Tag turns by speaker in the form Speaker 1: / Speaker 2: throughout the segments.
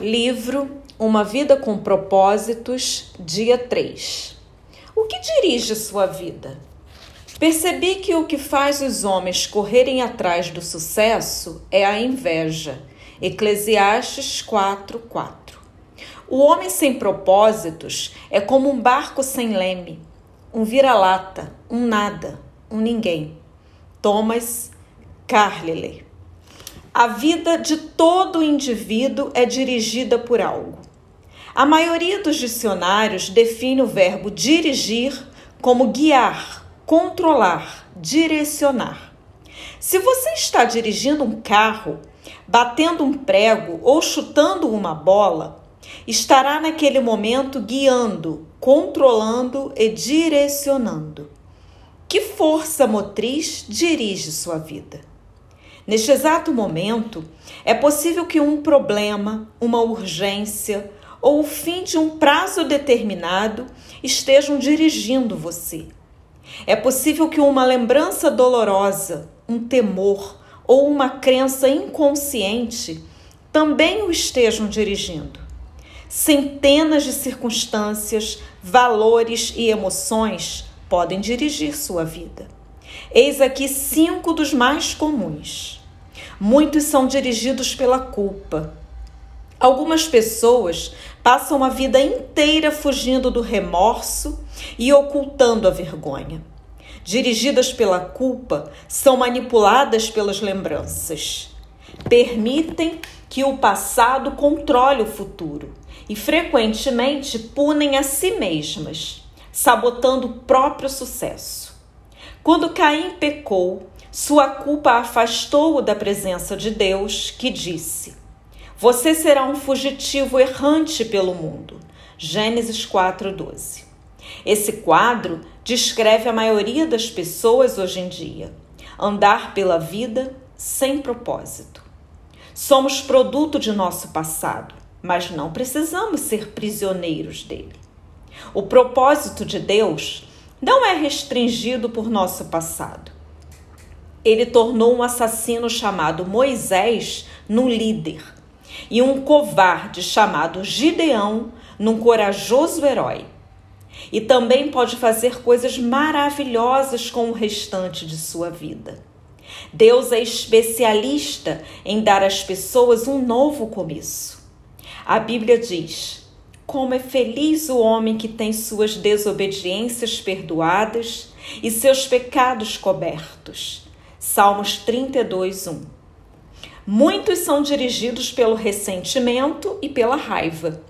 Speaker 1: Livro Uma Vida com Propósitos, dia 3. O que dirige sua vida? Percebi que o que faz os homens correrem atrás do sucesso é a inveja. Eclesiastes 4, 4. O homem sem propósitos é como um barco sem leme, um vira-lata, um nada, um ninguém. Thomas Carlyle a vida de todo indivíduo é dirigida por algo. A maioria dos dicionários define o verbo dirigir como guiar, controlar, direcionar. Se você está dirigindo um carro, batendo um prego ou chutando uma bola, estará naquele momento guiando, controlando e direcionando. Que força motriz dirige sua vida? Neste exato momento, é possível que um problema, uma urgência ou o fim de um prazo determinado estejam dirigindo você. É possível que uma lembrança dolorosa, um temor ou uma crença inconsciente também o estejam dirigindo. Centenas de circunstâncias, valores e emoções podem dirigir sua vida. Eis aqui cinco dos mais comuns. Muitos são dirigidos pela culpa. Algumas pessoas passam a vida inteira fugindo do remorso e ocultando a vergonha. Dirigidas pela culpa, são manipuladas pelas lembranças. Permitem que o passado controle o futuro e frequentemente punem a si mesmas, sabotando o próprio sucesso. Quando Caim pecou, sua culpa afastou-o da presença de Deus, que disse: Você será um fugitivo errante pelo mundo. Gênesis 4:12. Esse quadro descreve a maioria das pessoas hoje em dia: andar pela vida sem propósito. Somos produto de nosso passado, mas não precisamos ser prisioneiros dele. O propósito de Deus não é restringido por nosso passado ele tornou um assassino chamado Moisés num líder e um covarde chamado Gideão num corajoso herói. E também pode fazer coisas maravilhosas com o restante de sua vida. Deus é especialista em dar às pessoas um novo começo. A Bíblia diz: Como é feliz o homem que tem suas desobediências perdoadas e seus pecados cobertos. Salmos 32, 1. Muitos são dirigidos pelo ressentimento e pela raiva.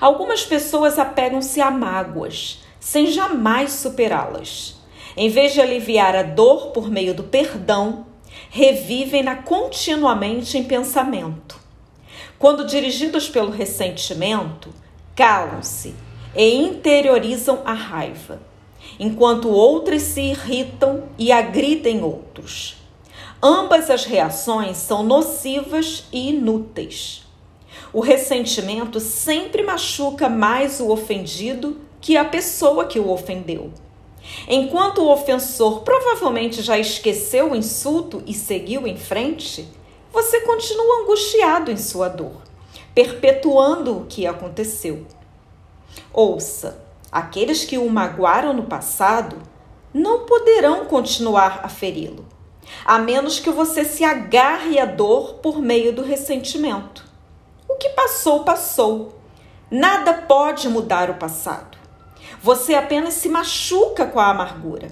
Speaker 1: Algumas pessoas apegam-se a mágoas, sem jamais superá-las. Em vez de aliviar a dor por meio do perdão, revivem-na continuamente em pensamento. Quando dirigidos pelo ressentimento, calam-se e interiorizam a raiva enquanto outras se irritam e agridem outros. Ambas as reações são nocivas e inúteis. O ressentimento sempre machuca mais o ofendido que a pessoa que o ofendeu. Enquanto o ofensor provavelmente já esqueceu o insulto e seguiu em frente, você continua angustiado em sua dor, perpetuando o que aconteceu. Ouça, Aqueles que o magoaram no passado não poderão continuar a feri-lo, a menos que você se agarre à dor por meio do ressentimento. O que passou, passou. Nada pode mudar o passado. Você apenas se machuca com a amargura.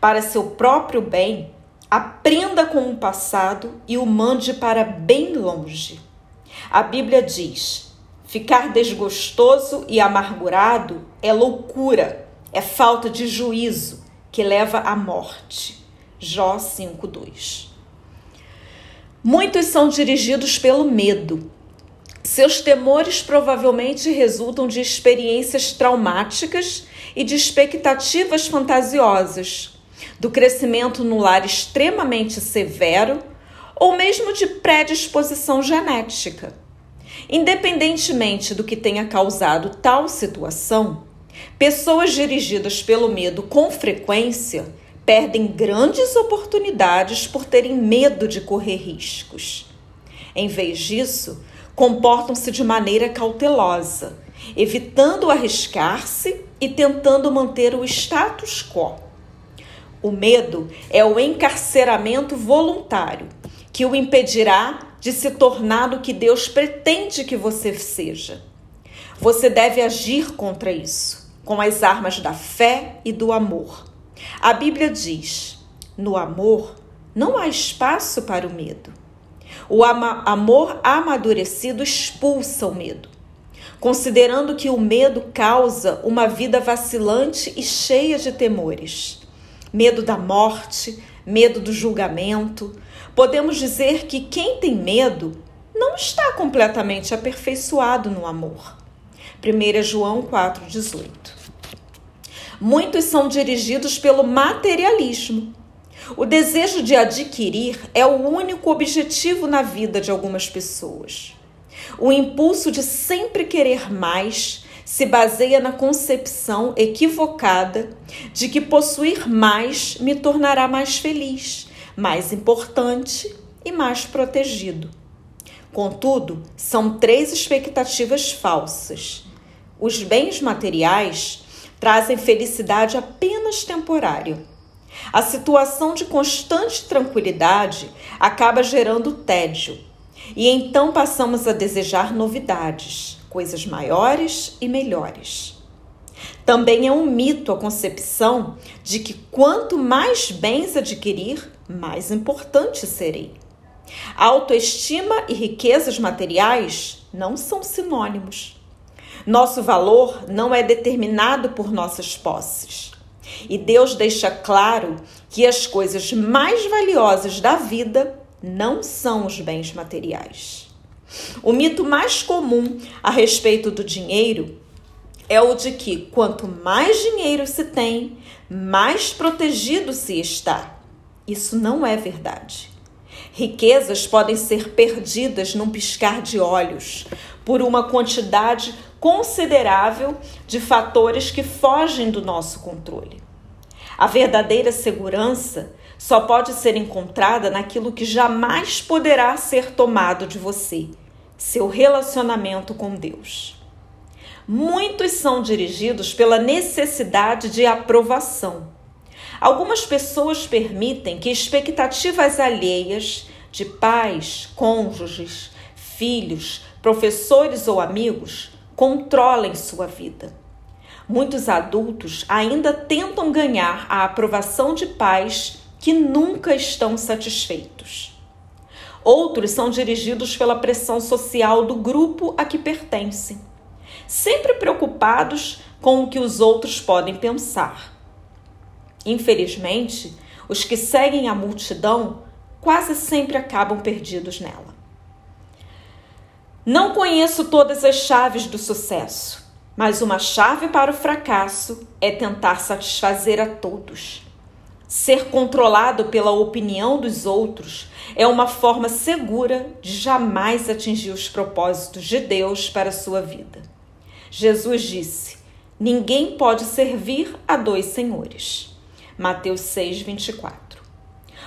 Speaker 1: Para seu próprio bem, aprenda com o passado e o mande para bem longe. A Bíblia diz: Ficar desgostoso e amargurado é loucura, é falta de juízo que leva à morte. Jó 5:2. Muitos são dirigidos pelo medo. Seus temores provavelmente resultam de experiências traumáticas e de expectativas fantasiosas, do crescimento no lar extremamente severo ou mesmo de predisposição genética. Independentemente do que tenha causado tal situação, pessoas dirigidas pelo medo com frequência perdem grandes oportunidades por terem medo de correr riscos. Em vez disso, comportam-se de maneira cautelosa, evitando arriscar-se e tentando manter o status quo. O medo é o encarceramento voluntário que o impedirá de se tornar o que Deus pretende que você seja. Você deve agir contra isso com as armas da fé e do amor. A Bíblia diz: no amor não há espaço para o medo. O ama amor amadurecido expulsa o medo, considerando que o medo causa uma vida vacilante e cheia de temores. Medo da morte, medo do julgamento. Podemos dizer que quem tem medo não está completamente aperfeiçoado no amor. 1 João 4,18. Muitos são dirigidos pelo materialismo. O desejo de adquirir é o único objetivo na vida de algumas pessoas. O impulso de sempre querer mais se baseia na concepção equivocada de que possuir mais me tornará mais feliz, mais importante e mais protegido. Contudo, são três expectativas falsas. Os bens materiais trazem felicidade apenas temporária. A situação de constante tranquilidade acaba gerando tédio, e então passamos a desejar novidades coisas maiores e melhores. Também é um mito a concepção de que quanto mais bens adquirir, mais importante serei. Autoestima e riquezas materiais não são sinônimos. Nosso valor não é determinado por nossas posses. E Deus deixa claro que as coisas mais valiosas da vida não são os bens materiais. O mito mais comum a respeito do dinheiro é o de que quanto mais dinheiro se tem, mais protegido se está. Isso não é verdade. Riquezas podem ser perdidas num piscar de olhos por uma quantidade considerável de fatores que fogem do nosso controle. A verdadeira segurança só pode ser encontrada naquilo que jamais poderá ser tomado de você, seu relacionamento com Deus. Muitos são dirigidos pela necessidade de aprovação. Algumas pessoas permitem que expectativas alheias de pais, cônjuges, filhos, professores ou amigos controlem sua vida. Muitos adultos ainda tentam ganhar a aprovação de pais que nunca estão satisfeitos. Outros são dirigidos pela pressão social do grupo a que pertencem, sempre preocupados com o que os outros podem pensar. Infelizmente, os que seguem a multidão quase sempre acabam perdidos nela. Não conheço todas as chaves do sucesso, mas uma chave para o fracasso é tentar satisfazer a todos. Ser controlado pela opinião dos outros é uma forma segura de jamais atingir os propósitos de Deus para a sua vida. Jesus disse: Ninguém pode servir a dois senhores. Mateus 6, 24.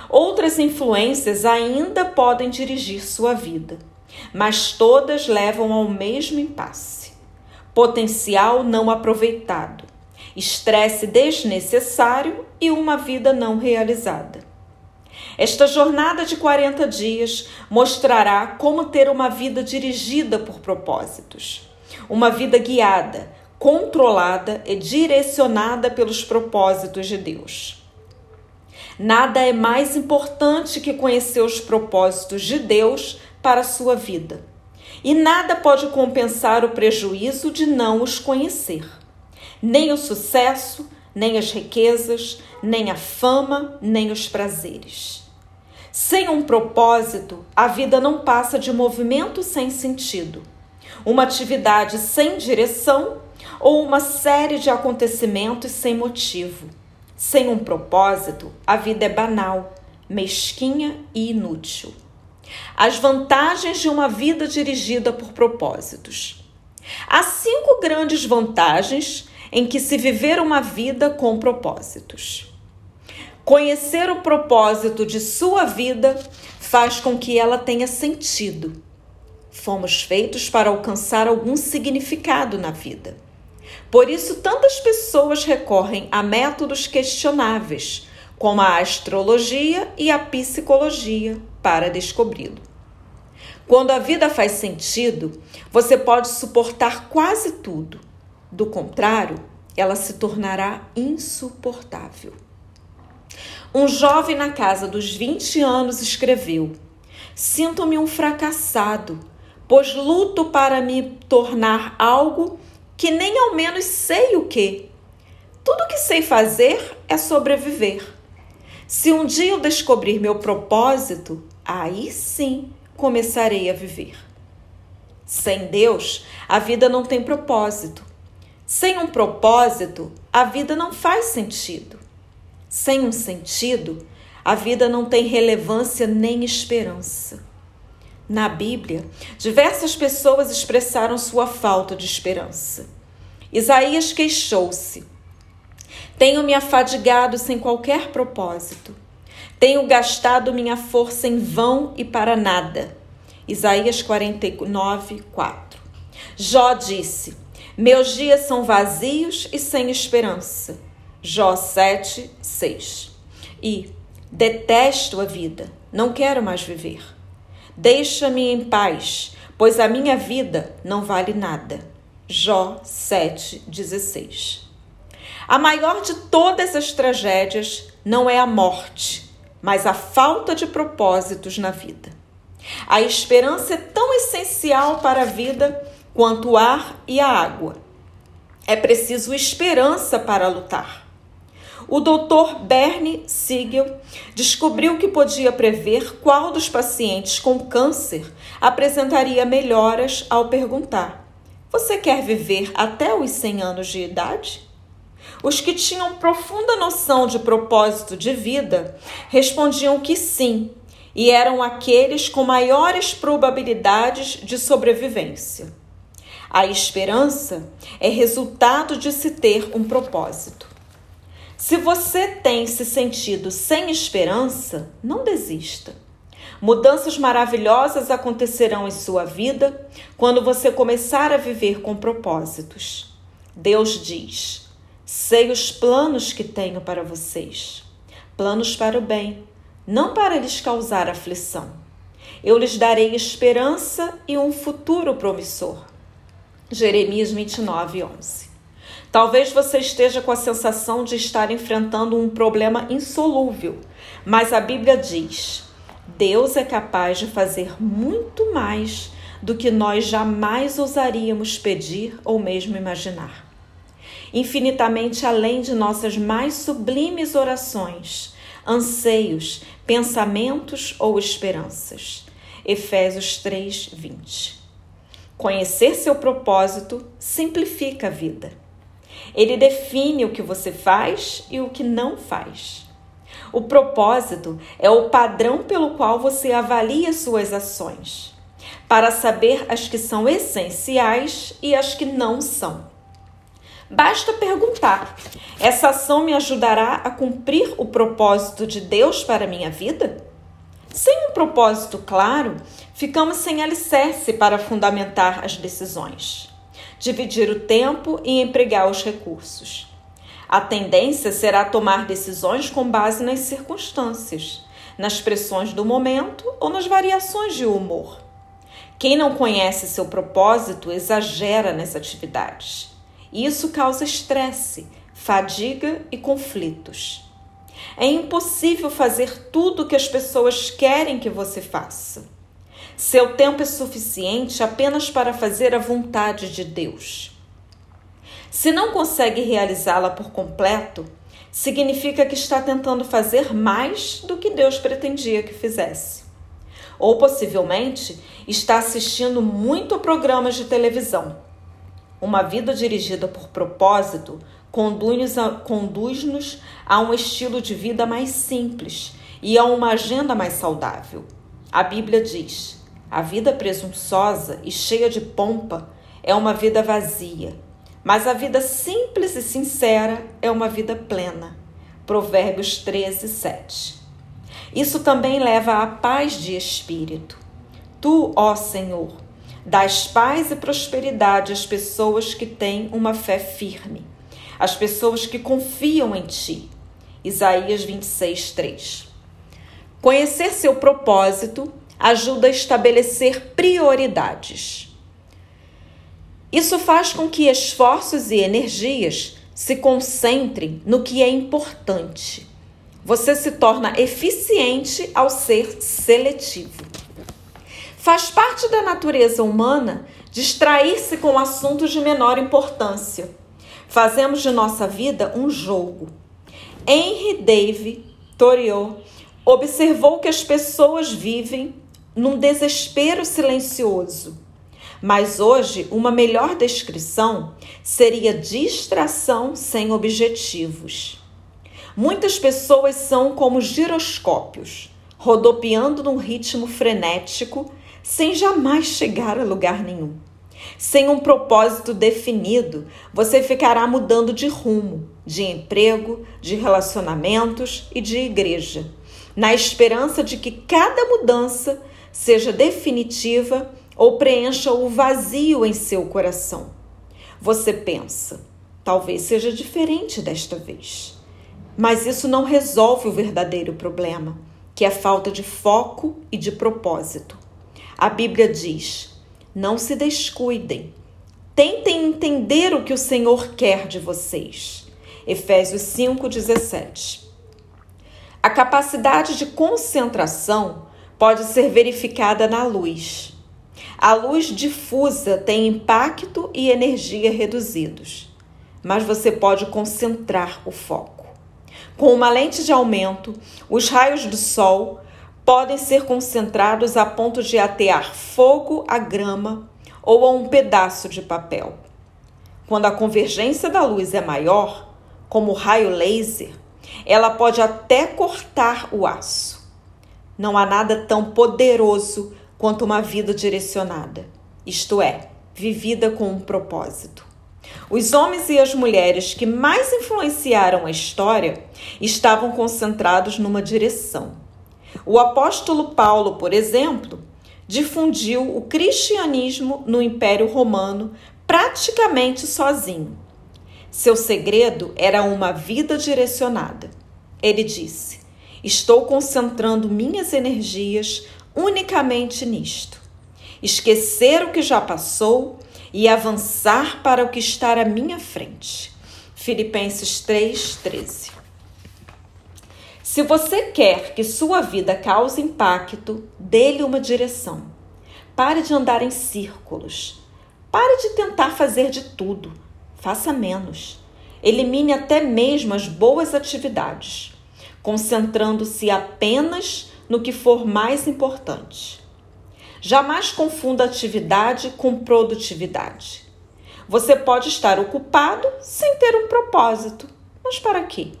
Speaker 1: Outras influências ainda podem dirigir sua vida, mas todas levam ao mesmo impasse: potencial não aproveitado estresse desnecessário e uma vida não realizada. Esta jornada de 40 dias mostrará como ter uma vida dirigida por propósitos, uma vida guiada, controlada e direcionada pelos propósitos de Deus. Nada é mais importante que conhecer os propósitos de Deus para a sua vida. E nada pode compensar o prejuízo de não os conhecer nem o sucesso, nem as riquezas, nem a fama, nem os prazeres. Sem um propósito, a vida não passa de movimento sem sentido, uma atividade sem direção ou uma série de acontecimentos sem motivo. Sem um propósito, a vida é banal, mesquinha e inútil. As vantagens de uma vida dirigida por propósitos. Há cinco grandes vantagens em que se viver uma vida com propósitos. Conhecer o propósito de sua vida faz com que ela tenha sentido. Fomos feitos para alcançar algum significado na vida. Por isso, tantas pessoas recorrem a métodos questionáveis, como a astrologia e a psicologia, para descobri-lo. Quando a vida faz sentido, você pode suportar quase tudo. Do contrário, ela se tornará insuportável. Um jovem na casa dos 20 anos escreveu: Sinto-me um fracassado, pois luto para me tornar algo que nem ao menos sei o que. Tudo que sei fazer é sobreviver. Se um dia eu descobrir meu propósito, aí sim começarei a viver. Sem Deus, a vida não tem propósito. Sem um propósito, a vida não faz sentido. Sem um sentido, a vida não tem relevância nem esperança. Na Bíblia, diversas pessoas expressaram sua falta de esperança. Isaías queixou-se: Tenho me afadigado sem qualquer propósito. Tenho gastado minha força em vão e para nada. Isaías 49, 4. Jó disse: Meus dias são vazios e sem esperança. Jó 7, 6. E detesto a vida, não quero mais viver. Deixa-me em paz, pois a minha vida não vale nada. Jó 7, 16. A maior de todas as tragédias não é a morte, mas a falta de propósitos na vida. A esperança é tão essencial para a vida quanto o ar e a água. É preciso esperança para lutar. O doutor Bernie Siegel descobriu que podia prever qual dos pacientes com câncer apresentaria melhoras ao perguntar: Você quer viver até os 100 anos de idade? Os que tinham profunda noção de propósito de vida respondiam que sim, e eram aqueles com maiores probabilidades de sobrevivência. A esperança é resultado de se ter um propósito. Se você tem se sentido sem esperança, não desista. Mudanças maravilhosas acontecerão em sua vida quando você começar a viver com propósitos. Deus diz: Sei os planos que tenho para vocês, planos para o bem, não para lhes causar aflição. Eu lhes darei esperança e um futuro promissor. Jeremias 29, 11. Talvez você esteja com a sensação de estar enfrentando um problema insolúvel, mas a Bíblia diz: Deus é capaz de fazer muito mais do que nós jamais ousaríamos pedir ou mesmo imaginar infinitamente além de nossas mais sublimes orações, anseios, pensamentos ou esperanças. Efésios 3, 20. Conhecer seu propósito simplifica a vida. Ele define o que você faz e o que não faz. O propósito é o padrão pelo qual você avalia suas ações, para saber as que são essenciais e as que não são. Basta perguntar: essa ação me ajudará a cumprir o propósito de Deus para a minha vida? Sem um propósito claro, ficamos sem alicerce para fundamentar as decisões, dividir o tempo e empregar os recursos. A tendência será tomar decisões com base nas circunstâncias, nas pressões do momento ou nas variações de humor. Quem não conhece seu propósito exagera nas atividades isso causa estresse, fadiga e conflitos. É impossível fazer tudo o que as pessoas querem que você faça. Seu tempo é suficiente apenas para fazer a vontade de Deus. Se não consegue realizá-la por completo, significa que está tentando fazer mais do que Deus pretendia que fizesse. Ou possivelmente está assistindo muito programas de televisão uma vida dirigida por propósito conduz-nos a, conduz a um estilo de vida mais simples e a uma agenda mais saudável. A Bíblia diz: a vida presunçosa e cheia de pompa é uma vida vazia, mas a vida simples e sincera é uma vida plena. Provérbios 13, 7. Isso também leva à paz de espírito. Tu, ó Senhor, Das paz e prosperidade às pessoas que têm uma fé firme, às pessoas que confiam em ti. Isaías 26, 3. Conhecer seu propósito ajuda a estabelecer prioridades. Isso faz com que esforços e energias se concentrem no que é importante. Você se torna eficiente ao ser seletivo. Faz parte da natureza humana distrair-se com assuntos de menor importância. Fazemos de nossa vida um jogo. Henry David Thoreau observou que as pessoas vivem num desespero silencioso. Mas hoje, uma melhor descrição seria distração sem objetivos. Muitas pessoas são como giroscópios, rodopiando num ritmo frenético sem jamais chegar a lugar nenhum. Sem um propósito definido, você ficará mudando de rumo, de emprego, de relacionamentos e de igreja, na esperança de que cada mudança seja definitiva ou preencha o vazio em seu coração. Você pensa, talvez seja diferente desta vez. Mas isso não resolve o verdadeiro problema, que é a falta de foco e de propósito. A Bíblia diz: não se descuidem. Tentem entender o que o Senhor quer de vocês. Efésios 5,17. A capacidade de concentração pode ser verificada na luz. A luz difusa tem impacto e energia reduzidos, mas você pode concentrar o foco. Com uma lente de aumento, os raios do sol podem ser concentrados a ponto de atear fogo à grama ou a um pedaço de papel. Quando a convergência da luz é maior, como o raio laser, ela pode até cortar o aço. Não há nada tão poderoso quanto uma vida direcionada, isto é, vivida com um propósito. Os homens e as mulheres que mais influenciaram a história estavam concentrados numa direção o apóstolo Paulo, por exemplo, difundiu o cristianismo no Império Romano praticamente sozinho. Seu segredo era uma vida direcionada. Ele disse: Estou concentrando minhas energias unicamente nisto. Esquecer o que já passou e avançar para o que está à minha frente. Filipenses 3:13. Se você quer que sua vida cause impacto, dê-lhe uma direção. Pare de andar em círculos. Pare de tentar fazer de tudo. Faça menos. Elimine até mesmo as boas atividades, concentrando-se apenas no que for mais importante. Jamais confunda atividade com produtividade. Você pode estar ocupado sem ter um propósito. Mas para quê?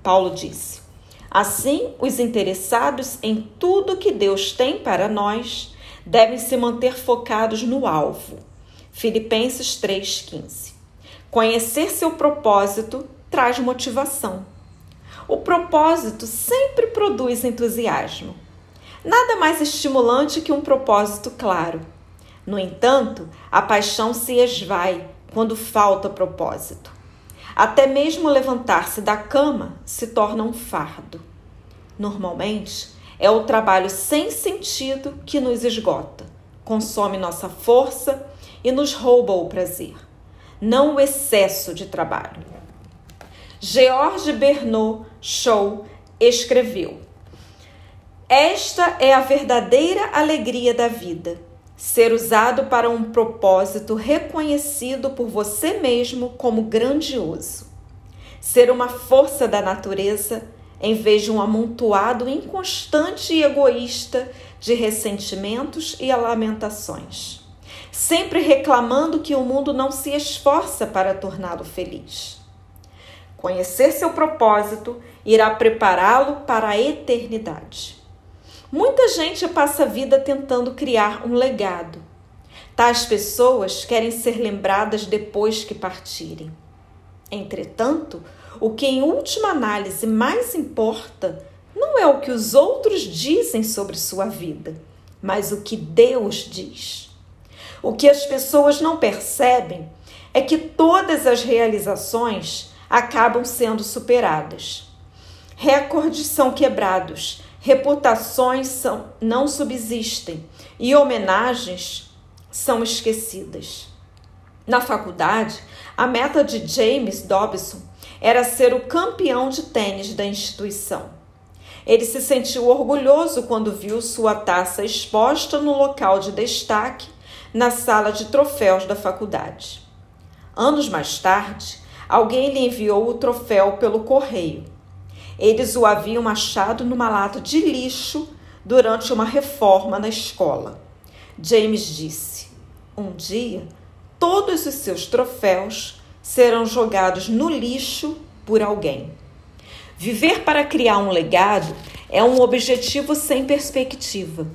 Speaker 1: Paulo disse: Assim, os interessados em tudo que Deus tem para nós devem se manter focados no alvo. Filipenses 3,15. Conhecer seu propósito traz motivação. O propósito sempre produz entusiasmo. Nada mais estimulante que um propósito claro. No entanto, a paixão se esvai quando falta propósito. Até mesmo levantar-se da cama se torna um fardo. Normalmente, é o trabalho sem sentido que nos esgota, consome nossa força e nos rouba o prazer, não o excesso de trabalho. George Bernard Shaw escreveu: Esta é a verdadeira alegria da vida ser usado para um propósito reconhecido por você mesmo como grandioso. Ser uma força da natureza em vez de um amontoado inconstante e egoísta de ressentimentos e lamentações, sempre reclamando que o mundo não se esforça para torná-lo feliz. Conhecer seu propósito irá prepará-lo para a eternidade. Muita gente passa a vida tentando criar um legado. Tais pessoas querem ser lembradas depois que partirem. Entretanto, o que em última análise mais importa não é o que os outros dizem sobre sua vida, mas o que Deus diz. O que as pessoas não percebem é que todas as realizações acabam sendo superadas. Recordes são quebrados, reputações são, não subsistem e homenagens são esquecidas. Na faculdade, a meta de James Dobson era ser o campeão de tênis da instituição. Ele se sentiu orgulhoso quando viu sua taça exposta no local de destaque na sala de troféus da faculdade. Anos mais tarde, alguém lhe enviou o troféu pelo correio. Eles o haviam achado numa lata de lixo durante uma reforma na escola. James disse: Um dia, todos os seus troféus serão jogados no lixo por alguém. Viver para criar um legado é um objetivo sem perspectiva.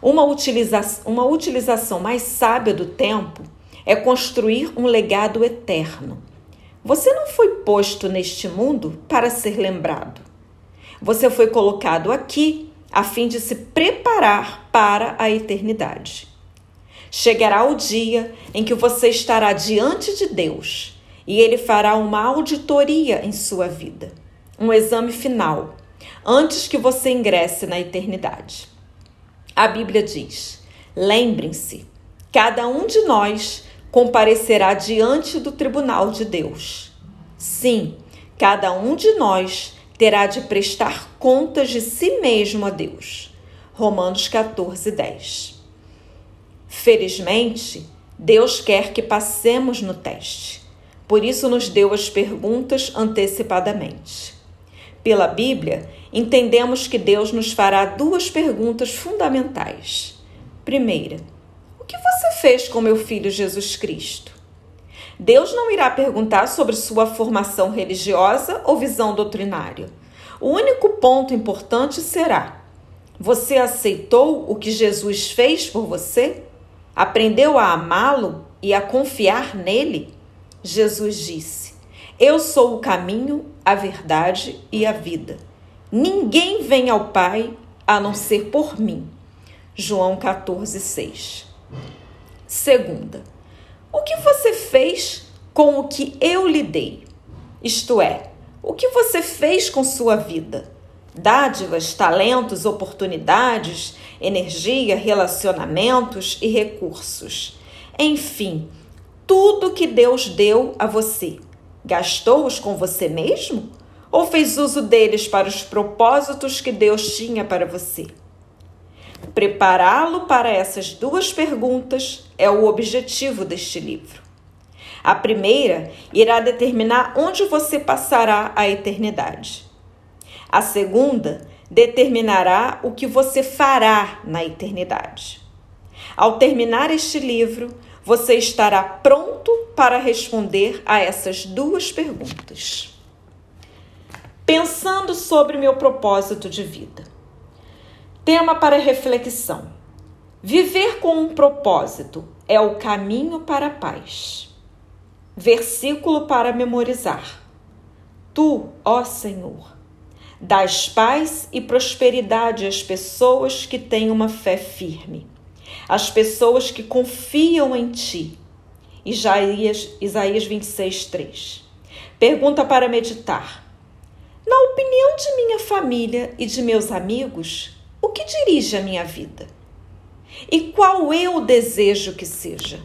Speaker 1: Uma, utiliza uma utilização mais sábia do tempo é construir um legado eterno. Você não foi posto neste mundo para ser lembrado. Você foi colocado aqui a fim de se preparar para a eternidade. Chegará o dia em que você estará diante de Deus e ele fará uma auditoria em sua vida um exame final, antes que você ingresse na eternidade. A Bíblia diz: lembrem-se, cada um de nós comparecerá diante do tribunal de Deus. Sim, cada um de nós terá de prestar contas de si mesmo a Deus. Romanos 14, 10. Felizmente, Deus quer que passemos no teste. Por isso, nos deu as perguntas antecipadamente. Pela Bíblia, entendemos que Deus nos fará duas perguntas fundamentais. Primeira, que você fez com meu filho Jesus Cristo? Deus não irá perguntar sobre sua formação religiosa ou visão doutrinária. O único ponto importante será: você aceitou o que Jesus fez por você? Aprendeu a amá-lo e a confiar nele? Jesus disse: eu sou o caminho, a verdade e a vida. Ninguém vem ao Pai a não ser por mim. João 14, 6. Segunda, o que você fez com o que eu lhe dei? Isto é, o que você fez com sua vida? Dádivas, talentos, oportunidades, energia, relacionamentos e recursos. Enfim, tudo que Deus deu a você. Gastou-os com você mesmo? Ou fez uso deles para os propósitos que Deus tinha para você? Prepará-lo para essas duas perguntas é o objetivo deste livro. A primeira irá determinar onde você passará a eternidade. A segunda determinará o que você fará na eternidade. Ao terminar este livro, você estará pronto para responder a essas duas perguntas. Pensando sobre meu propósito de vida. Tema para reflexão: Viver com um propósito é o caminho para a paz. Versículo para memorizar: Tu, ó Senhor, dás paz e prosperidade às pessoas que têm uma fé firme as pessoas que confiam em ti. Isaías, Isaías 26, 3. Pergunta para meditar. Na opinião de minha família e de meus amigos, o que dirige a minha vida? E qual eu desejo que seja?